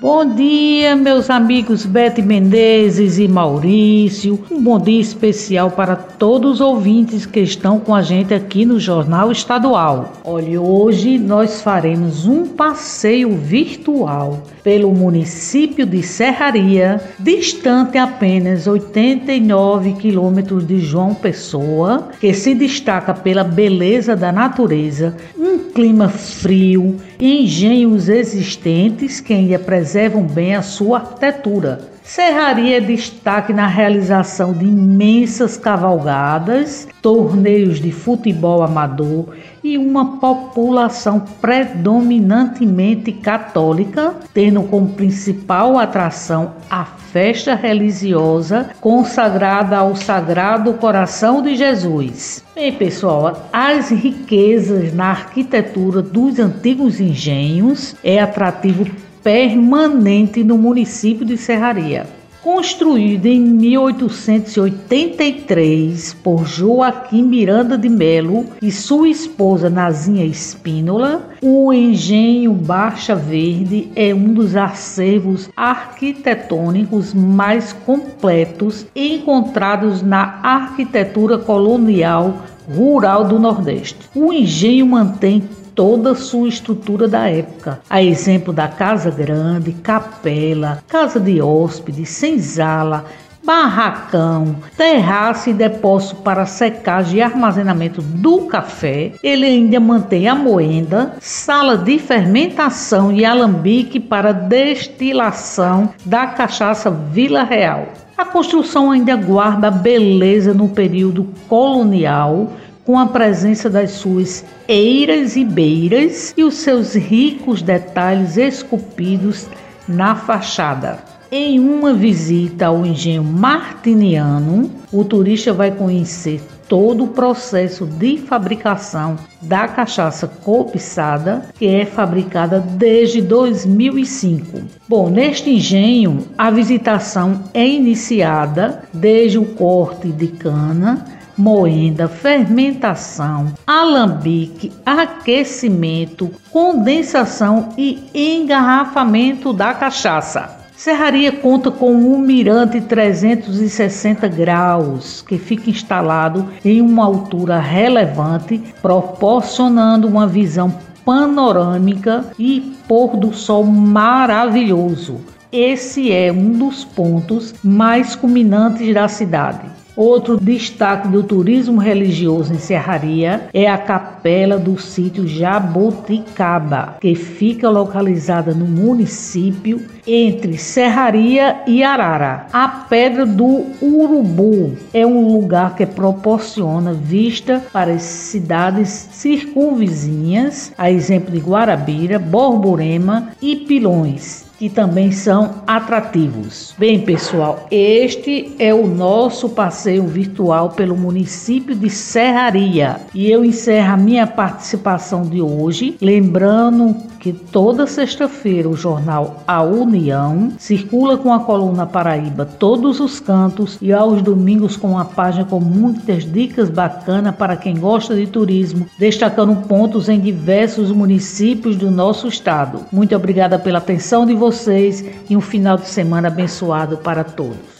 Bom dia, meus amigos Bete Menezes e Maurício. Um bom dia especial para todos os ouvintes que estão com a gente aqui no Jornal Estadual. Olha, hoje nós faremos um passeio virtual pelo município de Serraria, distante apenas 89 quilômetros de João Pessoa, que se destaca pela beleza da natureza, um clima frio, engenhos existentes que ainda preservam bem a sua arquitetura. Serraria destaque na realização de imensas cavalgadas, torneios de futebol amador e uma população predominantemente católica, tendo como principal atração a festa religiosa consagrada ao Sagrado Coração de Jesus. Bem, pessoal, as riquezas na arquitetura dos antigos engenhos é atrativo permanente no município de Serraria. Construído em 1883 por Joaquim Miranda de Melo e sua esposa Nazinha Espínola, o engenho Baixa Verde é um dos acervos arquitetônicos mais completos encontrados na arquitetura colonial rural do Nordeste. O engenho mantém toda sua estrutura da época, a exemplo da casa grande, capela, casa de hóspede, senzala, barracão, terraço e depósito para secagem e armazenamento do café. Ele ainda mantém a moenda, sala de fermentação e alambique para destilação da cachaça Vila Real. A construção ainda guarda beleza no período colonial, com a presença das suas eiras e beiras e os seus ricos detalhes esculpidos na fachada. Em uma visita ao engenho martiniano, o turista vai conhecer todo o processo de fabricação da cachaça cobiçada, que é fabricada desde 2005. Bom, neste engenho, a visitação é iniciada desde o corte de cana moenda, fermentação, alambique, aquecimento, condensação e engarrafamento da cachaça. Serraria conta com um mirante 360 graus que fica instalado em uma altura relevante, proporcionando uma visão panorâmica e pôr do sol maravilhoso. Esse é um dos pontos mais culminantes da cidade. Outro destaque do turismo religioso em Serraria é a capela do sítio Jaboticaba, que fica localizada no município entre Serraria e Arara. A Pedra do Urubu é um lugar que proporciona vista para as cidades circunvizinhas, a exemplo de Guarabira, Borborema e Pilões que também são atrativos. Bem, pessoal, este é o nosso passeio virtual pelo município de Serraria. E eu encerro a minha participação de hoje, lembrando que toda sexta-feira o jornal A União circula com a coluna Paraíba todos os cantos e aos domingos com uma página com muitas dicas bacanas para quem gosta de turismo, destacando pontos em diversos municípios do nosso estado. Muito obrigada pela atenção de vocês e um final de semana abençoado para todos.